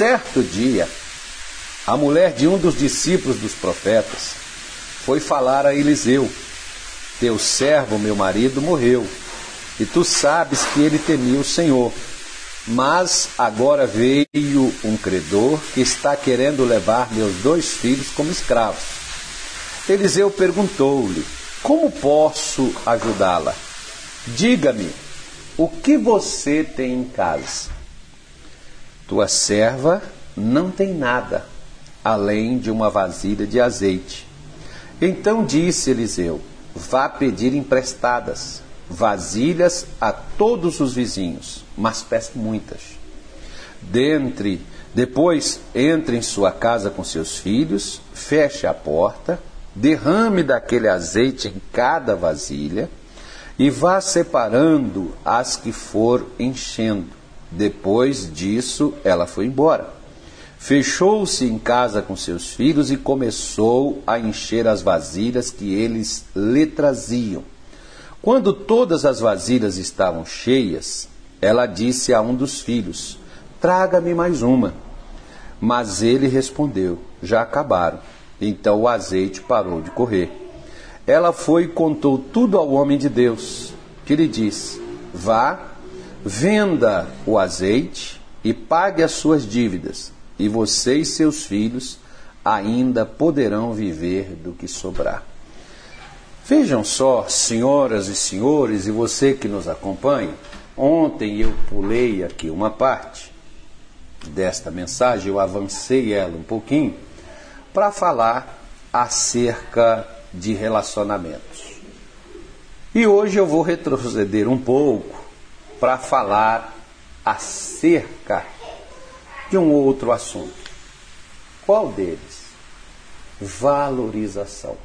Certo dia, a mulher de um dos discípulos dos profetas foi falar a Eliseu: Teu servo, meu marido, morreu, e tu sabes que ele temia o Senhor. Mas agora veio um credor que está querendo levar meus dois filhos como escravos. Eliseu perguntou-lhe: Como posso ajudá-la? Diga-me, o que você tem em casa? Tua serva não tem nada, além de uma vasilha de azeite. Então disse Eliseu: Vá pedir emprestadas vasilhas a todos os vizinhos, mas peça muitas. Dentre, depois entre em sua casa com seus filhos, feche a porta, derrame daquele azeite em cada vasilha e vá separando as que for enchendo depois disso, ela foi embora. Fechou-se em casa com seus filhos e começou a encher as vasilhas que eles lhe traziam. Quando todas as vasilhas estavam cheias, ela disse a um dos filhos: Traga-me mais uma. Mas ele respondeu: Já acabaram. Então o azeite parou de correr. Ela foi e contou tudo ao homem de Deus, que lhe disse: Vá Venda o azeite e pague as suas dívidas, e você e seus filhos ainda poderão viver do que sobrar. Vejam só, senhoras e senhores, e você que nos acompanha, ontem eu pulei aqui uma parte desta mensagem, eu avancei ela um pouquinho, para falar acerca de relacionamentos. E hoje eu vou retroceder um pouco para falar acerca de um outro assunto. Qual deles? Valorização.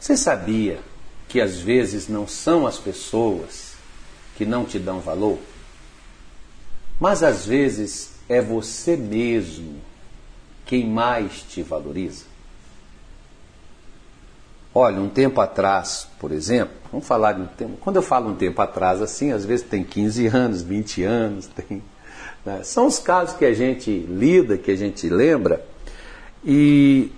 Você sabia que às vezes não são as pessoas que não te dão valor, mas às vezes é você mesmo quem mais te valoriza? Olha, um tempo atrás, por exemplo, vamos falar de um tempo. Quando eu falo um tempo atrás, assim, às vezes tem 15 anos, 20 anos, tem. Né? São os casos que a gente lida, que a gente lembra. E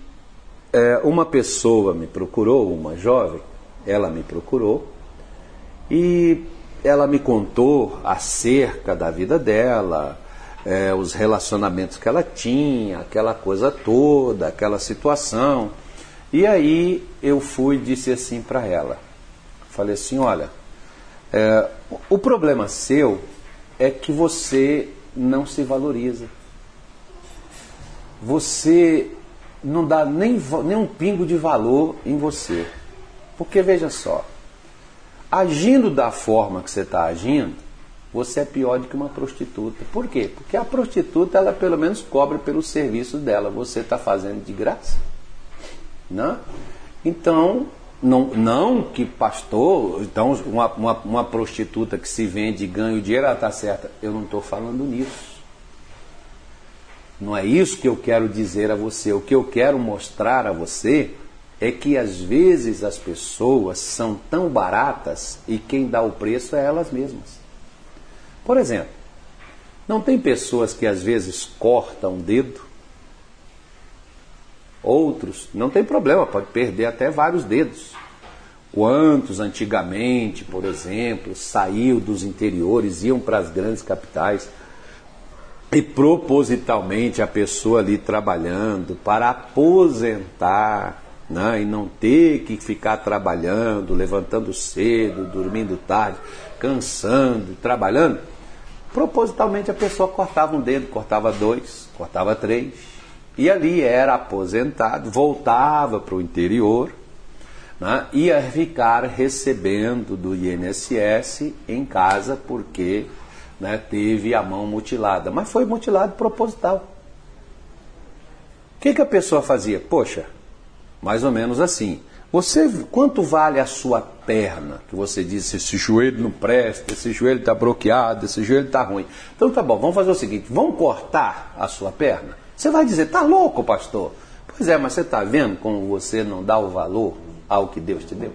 é, uma pessoa me procurou, uma jovem, ela me procurou e ela me contou acerca da vida dela, é, os relacionamentos que ela tinha, aquela coisa toda, aquela situação. E aí eu fui e disse assim para ela: falei assim, olha, é, o problema seu é que você não se valoriza. Você não dá nem, nem um pingo de valor em você. Porque veja só, agindo da forma que você está agindo, você é pior do que uma prostituta. Por quê? Porque a prostituta, ela pelo menos cobra pelo serviço dela. Você está fazendo de graça. Né? Então, não, não que pastor, então uma, uma, uma prostituta que se vende e ganha o dinheiro, ela está certa. Eu não estou falando nisso. Não é isso que eu quero dizer a você. O que eu quero mostrar a você é que às vezes as pessoas são tão baratas e quem dá o preço é elas mesmas. Por exemplo, não tem pessoas que às vezes cortam o dedo Outros, não tem problema, pode perder até vários dedos. Quantos antigamente, por exemplo, saiu dos interiores, iam para as grandes capitais e propositalmente a pessoa ali trabalhando para aposentar né, e não ter que ficar trabalhando, levantando cedo, dormindo tarde, cansando, trabalhando, propositalmente a pessoa cortava um dedo, cortava dois, cortava três, e ali era aposentado, voltava para o interior, né, ia ficar recebendo do INSS em casa porque né, teve a mão mutilada. Mas foi mutilado proposital. O que, que a pessoa fazia? Poxa, mais ou menos assim. Você, quanto vale a sua perna? Que você disse, esse joelho não presta, esse joelho está bloqueado, esse joelho está ruim. Então tá bom, vamos fazer o seguinte, vamos cortar a sua perna? Você vai dizer, tá louco, pastor? Pois é, mas você está vendo como você não dá o valor ao que Deus te deu?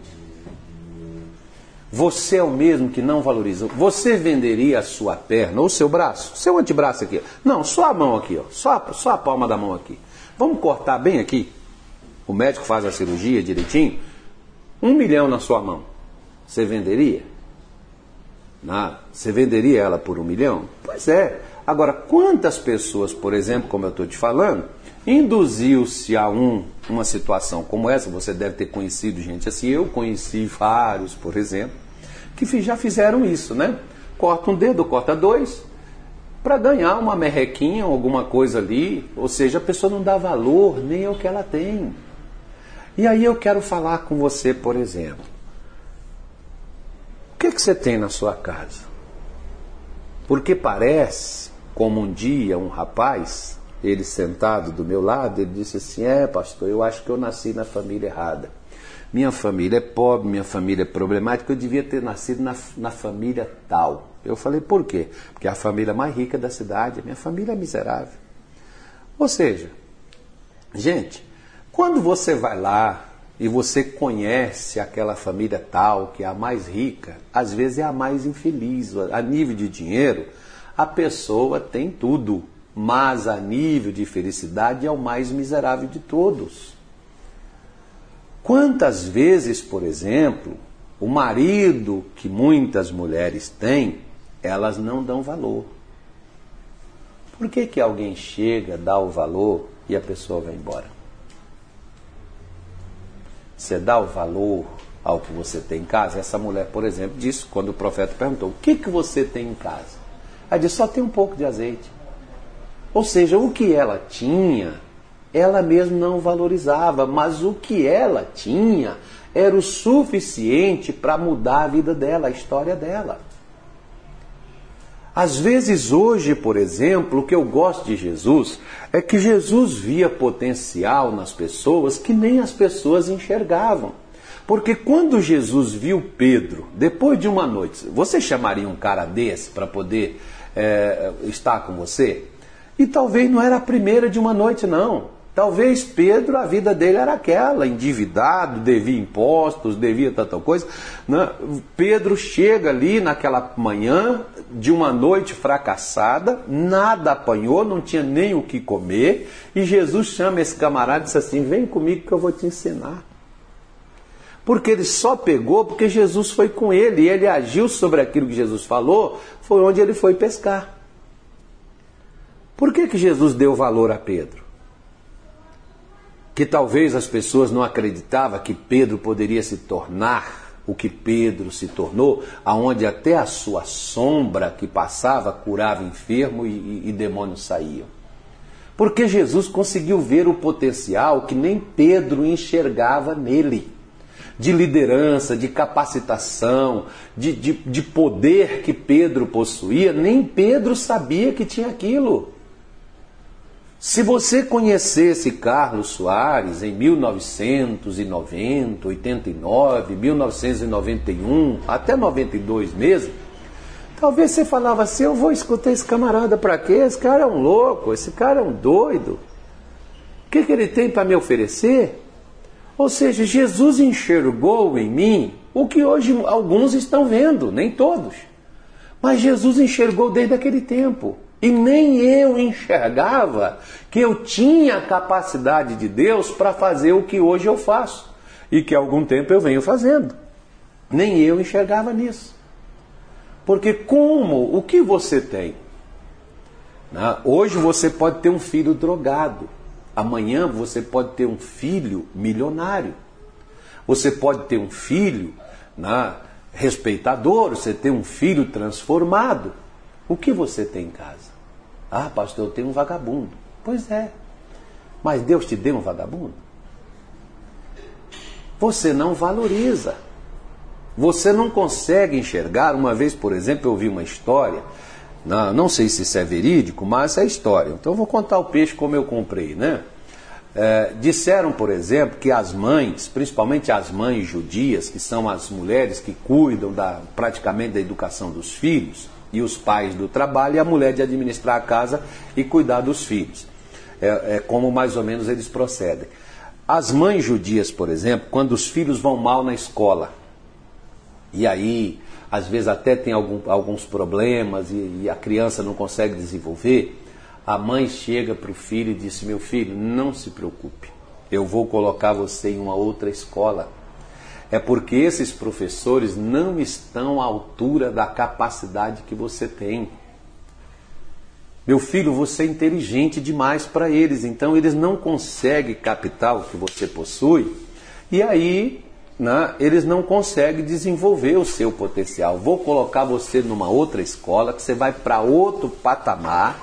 Você é o mesmo que não valoriza. Você venderia a sua perna ou seu braço, seu antebraço aqui. Não, só a mão aqui, ó. Só, só a palma da mão aqui. Vamos cortar bem aqui. O médico faz a cirurgia direitinho. Um milhão na sua mão. Você venderia? Nada. Você venderia ela por um milhão? Pois é. Agora, quantas pessoas, por exemplo, como eu estou te falando, induziu-se a um, uma situação como essa? Você deve ter conhecido gente assim. Eu conheci vários, por exemplo, que já fizeram isso, né? Corta um dedo, corta dois, para ganhar uma merrequinha, alguma coisa ali. Ou seja, a pessoa não dá valor nem ao que ela tem. E aí eu quero falar com você, por exemplo. O que, que você tem na sua casa? Porque parece como um dia um rapaz, ele sentado do meu lado, ele disse assim: É, pastor, eu acho que eu nasci na família errada. Minha família é pobre, minha família é problemática, eu devia ter nascido na, na família tal. Eu falei: Por quê? Porque é a família mais rica da cidade, a minha família é miserável. Ou seja, gente, quando você vai lá e você conhece aquela família tal, que é a mais rica, às vezes é a mais infeliz. A nível de dinheiro, a pessoa tem tudo, mas a nível de felicidade é o mais miserável de todos. Quantas vezes, por exemplo, o marido que muitas mulheres têm, elas não dão valor. Por que, que alguém chega, dá o valor e a pessoa vai embora? Você dá o valor ao que você tem em casa? Essa mulher, por exemplo, disse, quando o profeta perguntou: O que, que você tem em casa? Ela disse: Só tem um pouco de azeite. Ou seja, o que ela tinha, ela mesmo não valorizava, mas o que ela tinha era o suficiente para mudar a vida dela, a história dela. Às vezes, hoje, por exemplo, o que eu gosto de Jesus é que Jesus via potencial nas pessoas que nem as pessoas enxergavam. Porque quando Jesus viu Pedro, depois de uma noite, você chamaria um cara desse para poder é, estar com você? E talvez não era a primeira de uma noite, não. Talvez Pedro, a vida dele era aquela, endividado, devia impostos, devia tanta coisa. Né? Pedro chega ali naquela manhã de uma noite fracassada, nada apanhou, não tinha nem o que comer, e Jesus chama esse camarada e diz assim: Vem comigo que eu vou te ensinar. Porque ele só pegou porque Jesus foi com ele e ele agiu sobre aquilo que Jesus falou, foi onde ele foi pescar. Por que, que Jesus deu valor a Pedro? que talvez as pessoas não acreditavam que Pedro poderia se tornar o que Pedro se tornou, aonde até a sua sombra que passava curava enfermo e, e, e demônios saíam. Porque Jesus conseguiu ver o potencial que nem Pedro enxergava nele. De liderança, de capacitação, de, de, de poder que Pedro possuía, nem Pedro sabia que tinha aquilo. Se você conhecesse Carlos Soares em 1990, 89, 1991, até 92 mesmo, talvez você falava assim: eu vou escutar esse camarada para quê? Esse cara é um louco, esse cara é um doido. O que, que ele tem para me oferecer? Ou seja, Jesus enxergou em mim o que hoje alguns estão vendo, nem todos. Mas Jesus enxergou desde aquele tempo. E nem eu enxergava que eu tinha a capacidade de Deus para fazer o que hoje eu faço e que há algum tempo eu venho fazendo. Nem eu enxergava nisso. Porque como, o que você tem? Né? Hoje você pode ter um filho drogado. Amanhã você pode ter um filho milionário. Você pode ter um filho né, respeitador, você tem um filho transformado. O que você tem em casa? Ah, pastor, eu tenho um vagabundo. Pois é. Mas Deus te deu um vagabundo? Você não valoriza. Você não consegue enxergar. Uma vez, por exemplo, eu ouvi uma história, não sei se isso é verídico, mas é história. Então eu vou contar o peixe como eu comprei, né? É, disseram, por exemplo, que as mães, principalmente as mães judias, que são as mulheres que cuidam da, praticamente da educação dos filhos, e os pais do trabalho e a mulher de administrar a casa e cuidar dos filhos. É, é como mais ou menos eles procedem. As mães judias, por exemplo, quando os filhos vão mal na escola e aí às vezes até tem algum, alguns problemas e, e a criança não consegue desenvolver, a mãe chega para o filho e diz: Meu filho, não se preocupe, eu vou colocar você em uma outra escola. É porque esses professores não estão à altura da capacidade que você tem. Meu filho, você é inteligente demais para eles, então eles não conseguem captar o que você possui, e aí né, eles não conseguem desenvolver o seu potencial. Vou colocar você numa outra escola, que você vai para outro patamar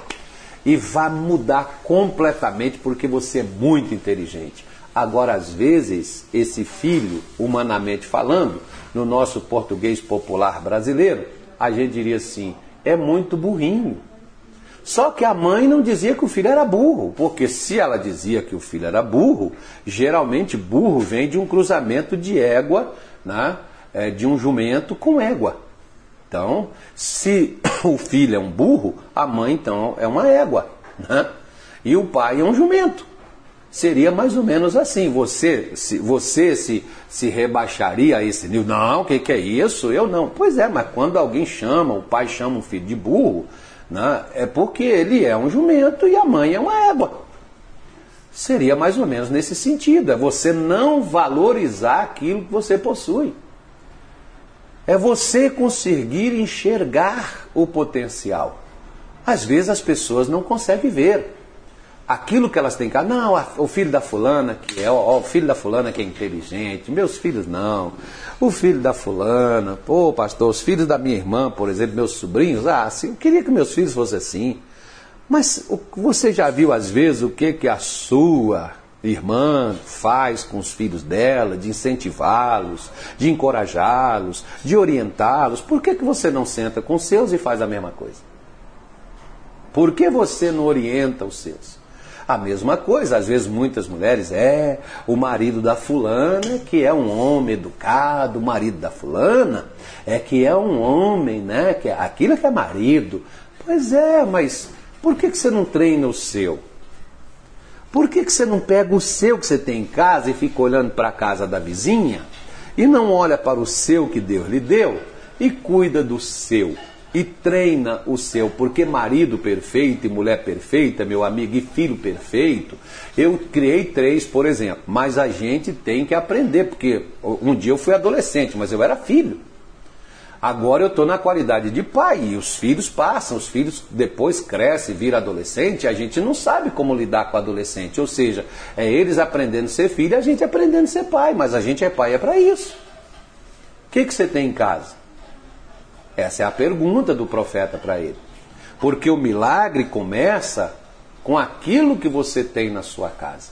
e vai mudar completamente porque você é muito inteligente. Agora, às vezes, esse filho, humanamente falando, no nosso português popular brasileiro, a gente diria assim: é muito burrinho. Só que a mãe não dizia que o filho era burro, porque se ela dizia que o filho era burro, geralmente burro vem de um cruzamento de égua, né, é, de um jumento com égua. Então, se o filho é um burro, a mãe então é uma égua, né? e o pai é um jumento. Seria mais ou menos assim. Você se, você se, se rebaixaria a esse nível. Não, o que, que é isso? Eu não. Pois é, mas quando alguém chama, o pai chama um filho de burro, né, é porque ele é um jumento e a mãe é uma égua. Seria mais ou menos nesse sentido. É você não valorizar aquilo que você possui. É você conseguir enxergar o potencial. Às vezes as pessoas não conseguem ver aquilo que elas têm cá. Não, o filho da fulana que é, ó, o filho da fulana que é inteligente. Meus filhos não. O filho da fulana, pô, pastor, os filhos da minha irmã, por exemplo, meus sobrinhos, ah, sim, eu queria que meus filhos fossem assim. Mas você já viu às vezes o que que a sua irmã faz com os filhos dela, de incentivá-los, de encorajá-los, de orientá-los? Por que que você não senta com os seus e faz a mesma coisa? Por que você não orienta os seus? A mesma coisa, às vezes muitas mulheres, é o marido da fulana que é um homem educado, o marido da fulana é que é um homem, né? Que é, aquilo que é marido. Pois é, mas por que, que você não treina o seu? Por que, que você não pega o seu que você tem em casa e fica olhando para a casa da vizinha e não olha para o seu que Deus lhe deu e cuida do seu? E treina o seu, porque marido perfeito e mulher perfeita, meu amigo, e filho perfeito, eu criei três, por exemplo, mas a gente tem que aprender, porque um dia eu fui adolescente, mas eu era filho. Agora eu estou na qualidade de pai e os filhos passam, os filhos depois crescem, viram adolescente, a gente não sabe como lidar com o adolescente. Ou seja, é eles aprendendo a ser filho a gente aprendendo a ser pai, mas a gente é pai é para isso. O que, que você tem em casa? Essa é a pergunta do profeta para ele. Porque o milagre começa com aquilo que você tem na sua casa.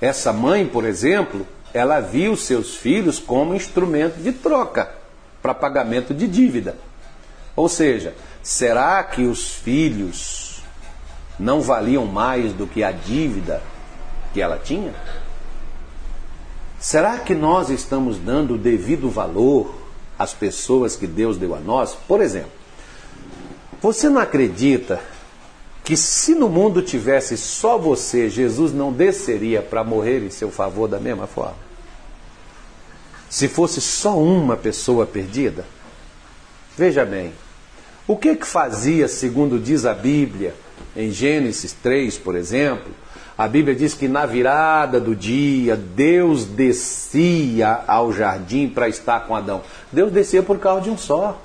Essa mãe, por exemplo, ela viu seus filhos como instrumento de troca para pagamento de dívida. Ou seja, será que os filhos não valiam mais do que a dívida que ela tinha? Será que nós estamos dando o devido valor as pessoas que Deus deu a nós. Por exemplo, você não acredita que se no mundo tivesse só você, Jesus não desceria para morrer em seu favor da mesma forma? Se fosse só uma pessoa perdida? Veja bem, o que que fazia, segundo diz a Bíblia, em Gênesis 3, por exemplo, a Bíblia diz que na virada do dia, Deus descia ao jardim para estar com Adão. Deus descia por causa de um só.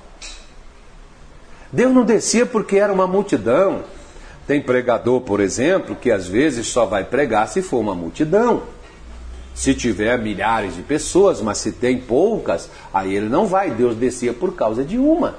Deus não descia porque era uma multidão. Tem pregador, por exemplo, que às vezes só vai pregar se for uma multidão. Se tiver milhares de pessoas, mas se tem poucas, aí ele não vai. Deus descia por causa de uma.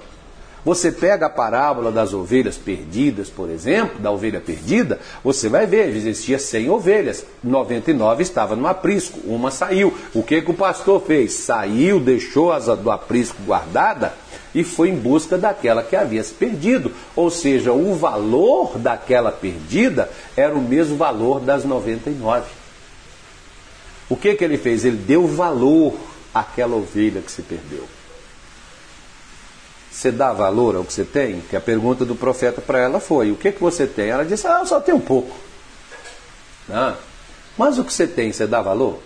Você pega a parábola das ovelhas perdidas, por exemplo, da ovelha perdida, você vai ver, existia 100 ovelhas, 99 estavam no aprisco, uma saiu. O que, que o pastor fez? Saiu, deixou as do aprisco guardada e foi em busca daquela que havia se perdido. Ou seja, o valor daquela perdida era o mesmo valor das 99. O que, que ele fez? Ele deu valor àquela ovelha que se perdeu. Você dá valor ao que você tem? Que a pergunta do profeta para ela foi: O que, que você tem? Ela disse: Ah, eu só tenho um pouco. Ah, mas o que você tem, você dá valor?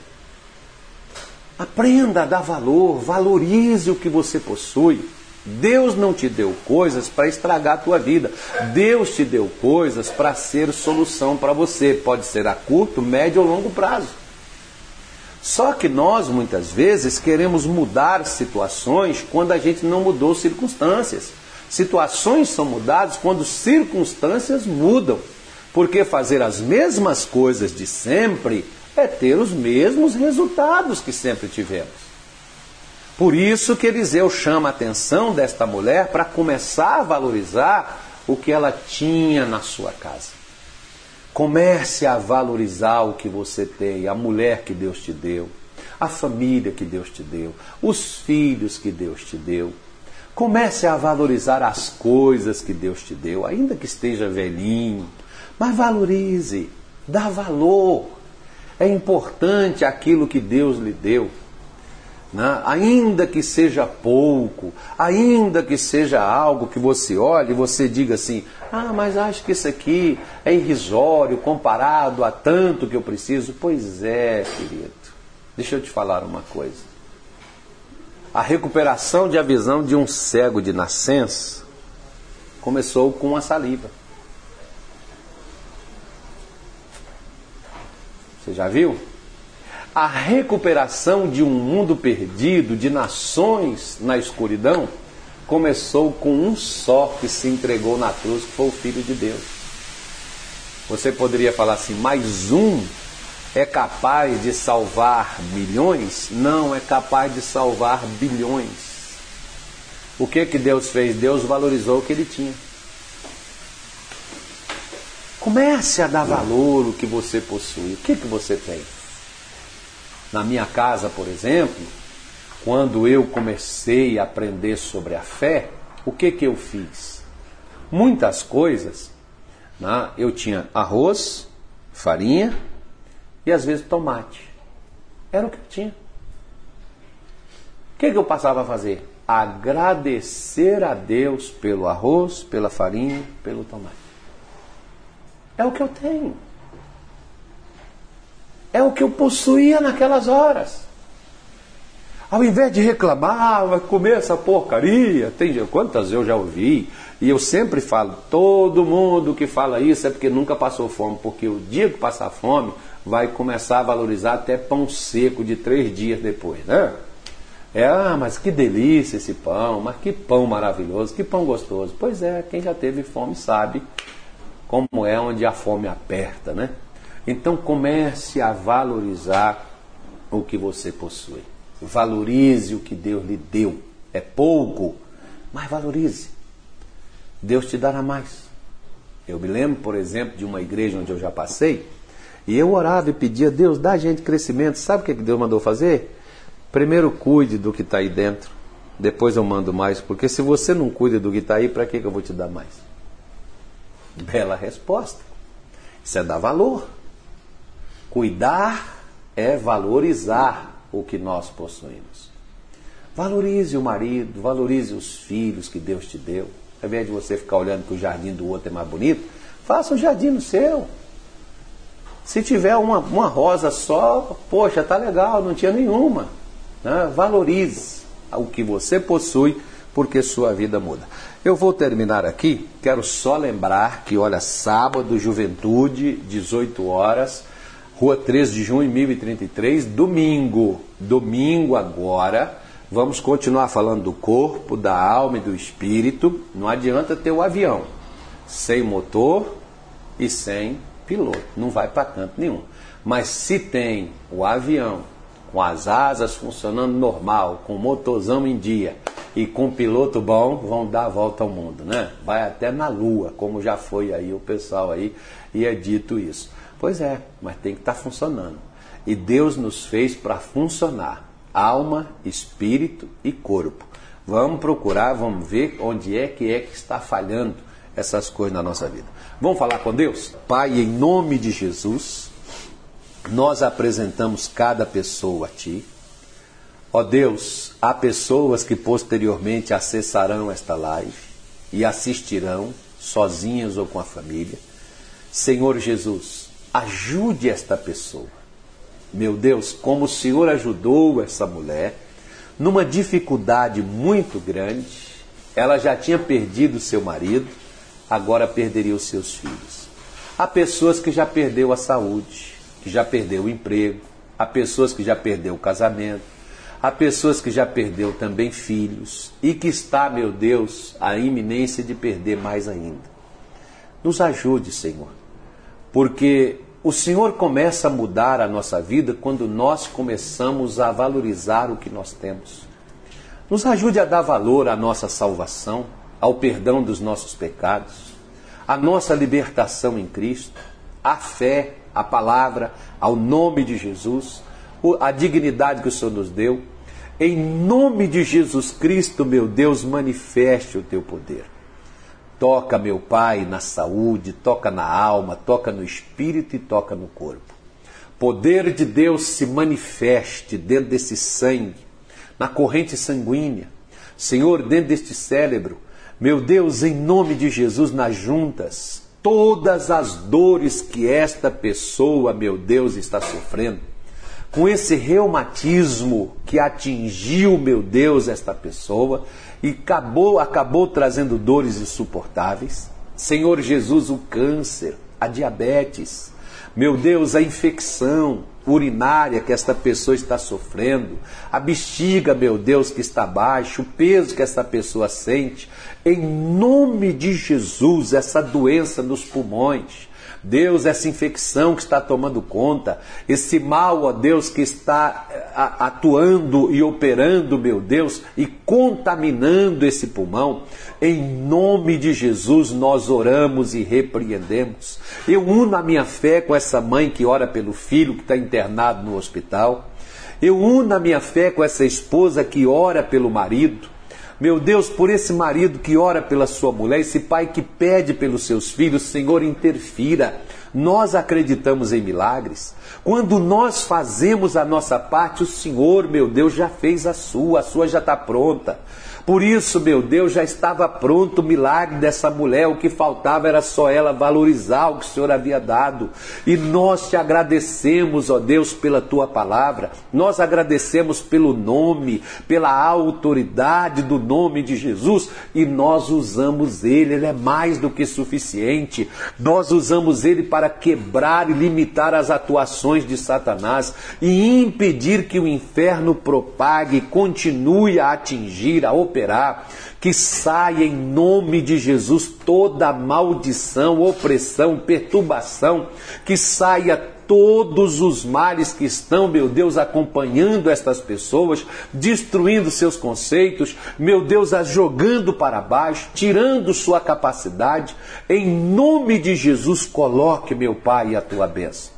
Aprenda a dar valor, valorize o que você possui. Deus não te deu coisas para estragar a tua vida. Deus te deu coisas para ser solução para você. Pode ser a curto, médio ou longo prazo. Só que nós muitas vezes queremos mudar situações quando a gente não mudou circunstâncias. Situações são mudadas quando circunstâncias mudam. Porque fazer as mesmas coisas de sempre é ter os mesmos resultados que sempre tivemos. Por isso que Eliseu chama a atenção desta mulher para começar a valorizar o que ela tinha na sua casa. Comece a valorizar o que você tem, a mulher que Deus te deu, a família que Deus te deu, os filhos que Deus te deu. Comece a valorizar as coisas que Deus te deu, ainda que esteja velhinho, mas valorize, dá valor. É importante aquilo que Deus lhe deu né? ainda que seja pouco, ainda que seja algo que você olhe e você diga assim: ah, mas acho que isso aqui é irrisório comparado a tanto que eu preciso. Pois é, querido. Deixa eu te falar uma coisa. A recuperação de a visão de um cego de nascença começou com a saliva. Você já viu? A recuperação de um mundo perdido, de nações na escuridão, começou com um só que se entregou na cruz, que foi o Filho de Deus. Você poderia falar assim, mais um é capaz de salvar milhões? Não, é capaz de salvar bilhões. O que que Deus fez? Deus valorizou o que ele tinha. Comece a dar valor o que você possui. O que que você tem? Na minha casa, por exemplo, quando eu comecei a aprender sobre a fé, o que, que eu fiz? Muitas coisas, né? eu tinha arroz, farinha e às vezes tomate. Era o que eu tinha. O que, que eu passava a fazer? Agradecer a Deus pelo arroz, pela farinha, pelo tomate. É o que eu tenho. É o que eu possuía naquelas horas. Ao invés de reclamar, ah, vai comer essa porcaria, tem quantas eu já ouvi, e eu sempre falo, todo mundo que fala isso é porque nunca passou fome, porque o dia que passar fome vai começar a valorizar até pão seco de três dias depois, né? É, ah, mas que delícia esse pão, mas que pão maravilhoso, que pão gostoso. Pois é, quem já teve fome sabe como é onde a fome aperta, né? Então comece a valorizar o que você possui. Valorize o que Deus lhe deu. É pouco, mas valorize. Deus te dará mais. Eu me lembro, por exemplo, de uma igreja onde eu já passei, e eu orava e pedia, Deus, dá a gente crescimento. Sabe o que Deus mandou fazer? Primeiro cuide do que está aí dentro, depois eu mando mais, porque se você não cuida do que está aí, para que eu vou te dar mais? Bela resposta. Isso é dar valor. Cuidar é valorizar o que nós possuímos. Valorize o marido, valorize os filhos que Deus te deu. Ao invés de você ficar olhando que o jardim do outro é mais bonito, faça um jardim no seu. Se tiver uma, uma rosa só, poxa, tá legal, não tinha nenhuma. Né? Valorize o que você possui, porque sua vida muda. Eu vou terminar aqui, quero só lembrar que, olha, sábado, juventude, 18 horas Rua 13 de junho, 1033, domingo. Domingo agora. Vamos continuar falando do corpo, da alma e do espírito. Não adianta ter o avião sem motor e sem piloto. Não vai para canto nenhum. Mas se tem o avião com as asas funcionando normal, com motorzão em dia e com piloto bom, vão dar a volta ao mundo, né? Vai até na lua, como já foi aí o pessoal aí e é dito isso. Pois é, mas tem que estar tá funcionando. E Deus nos fez para funcionar alma, espírito e corpo. Vamos procurar, vamos ver onde é que é que está falhando essas coisas na nossa vida. Vamos falar com Deus? Pai, em nome de Jesus, nós apresentamos cada pessoa a Ti. Ó Deus, há pessoas que posteriormente acessarão esta live e assistirão, sozinhas ou com a família. Senhor Jesus, Ajude esta pessoa. Meu Deus, como o Senhor ajudou essa mulher numa dificuldade muito grande, ela já tinha perdido seu marido, agora perderia os seus filhos. Há pessoas que já perdeu a saúde, que já perdeu o emprego, há pessoas que já perdeu o casamento, há pessoas que já perdeu também filhos e que está, meu Deus, a iminência de perder mais ainda. Nos ajude, Senhor, porque o Senhor começa a mudar a nossa vida quando nós começamos a valorizar o que nós temos. Nos ajude a dar valor à nossa salvação, ao perdão dos nossos pecados, à nossa libertação em Cristo, à fé, à palavra, ao nome de Jesus, a dignidade que o Senhor nos deu. Em nome de Jesus Cristo, meu Deus, manifeste o teu poder. Toca, meu Pai, na saúde, toca na alma, toca no espírito e toca no corpo. Poder de Deus se manifeste dentro desse sangue, na corrente sanguínea. Senhor, dentro deste cérebro. Meu Deus, em nome de Jesus, nas juntas, todas as dores que esta pessoa, meu Deus, está sofrendo, com esse reumatismo que atingiu, meu Deus, esta pessoa, e acabou, acabou trazendo dores insuportáveis. Senhor Jesus, o câncer, a diabetes, meu Deus, a infecção urinária que esta pessoa está sofrendo, a bexiga, meu Deus, que está baixo, o peso que essa pessoa sente, em nome de Jesus, essa doença nos pulmões, Deus, essa infecção que está tomando conta, esse mal, ó Deus, que está eh, atuando e operando, meu Deus, e contaminando esse pulmão, em nome de Jesus nós oramos e repreendemos. Eu uno a minha fé com essa mãe que ora pelo filho que está internado no hospital. Eu uno a minha fé com essa esposa que ora pelo marido. Meu Deus, por esse marido que ora pela sua mulher, esse pai que pede pelos seus filhos, Senhor, interfira. Nós acreditamos em milagres. Quando nós fazemos a nossa parte, o Senhor, meu Deus, já fez a sua, a sua já está pronta. Por isso, meu Deus, já estava pronto o milagre dessa mulher. O que faltava era só ela valorizar o que o Senhor havia dado. E nós te agradecemos, ó Deus, pela tua palavra. Nós agradecemos pelo nome, pela autoridade do nome de Jesus. E nós usamos ele, ele é mais do que suficiente. Nós usamos ele para quebrar e limitar as atuações de Satanás e impedir que o inferno propague, continue a atingir, a operar operar, que saia em nome de Jesus toda maldição, opressão, perturbação, que saia todos os males que estão, meu Deus, acompanhando estas pessoas, destruindo seus conceitos, meu Deus, as jogando para baixo, tirando sua capacidade. Em nome de Jesus, coloque, meu Pai, a tua bênção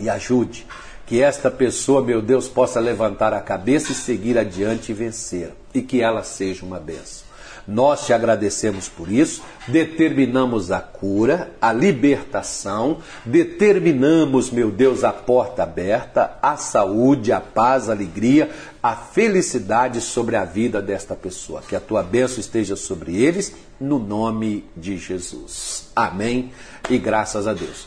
e ajude que esta pessoa, meu Deus, possa levantar a cabeça e seguir adiante e vencer, e que ela seja uma benção. Nós te agradecemos por isso, determinamos a cura, a libertação, determinamos, meu Deus, a porta aberta, a saúde, a paz, a alegria, a felicidade sobre a vida desta pessoa. Que a tua bênção esteja sobre eles, no nome de Jesus. Amém e graças a Deus.